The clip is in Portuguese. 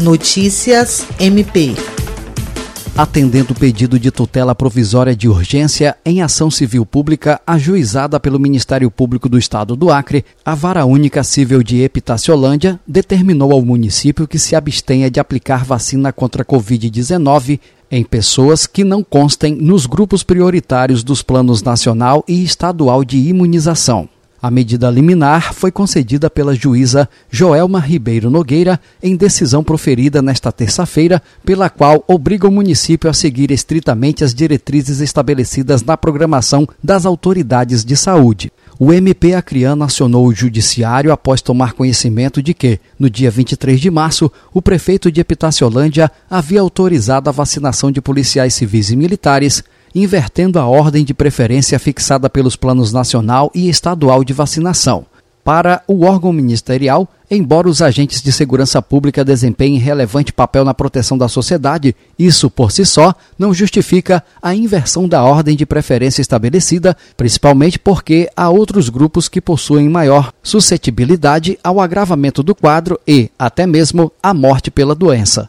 Notícias MP. Atendendo o pedido de tutela provisória de urgência em ação civil pública ajuizada pelo Ministério Público do Estado do Acre, a Vara Única Civil de Epitaciolândia determinou ao município que se abstenha de aplicar vacina contra a Covid-19 em pessoas que não constem nos grupos prioritários dos planos nacional e estadual de imunização. A medida liminar foi concedida pela juíza Joelma Ribeiro Nogueira em decisão proferida nesta terça-feira, pela qual obriga o município a seguir estritamente as diretrizes estabelecidas na programação das autoridades de saúde. O MP Acreano acionou o judiciário após tomar conhecimento de que, no dia 23 de março, o prefeito de Epitaciolândia havia autorizado a vacinação de policiais civis e militares invertendo a ordem de preferência fixada pelos planos nacional e estadual de vacinação. Para o órgão ministerial, embora os agentes de segurança pública desempenhem relevante papel na proteção da sociedade, isso por si só não justifica a inversão da ordem de preferência estabelecida, principalmente porque há outros grupos que possuem maior suscetibilidade ao agravamento do quadro e, até mesmo, à morte pela doença.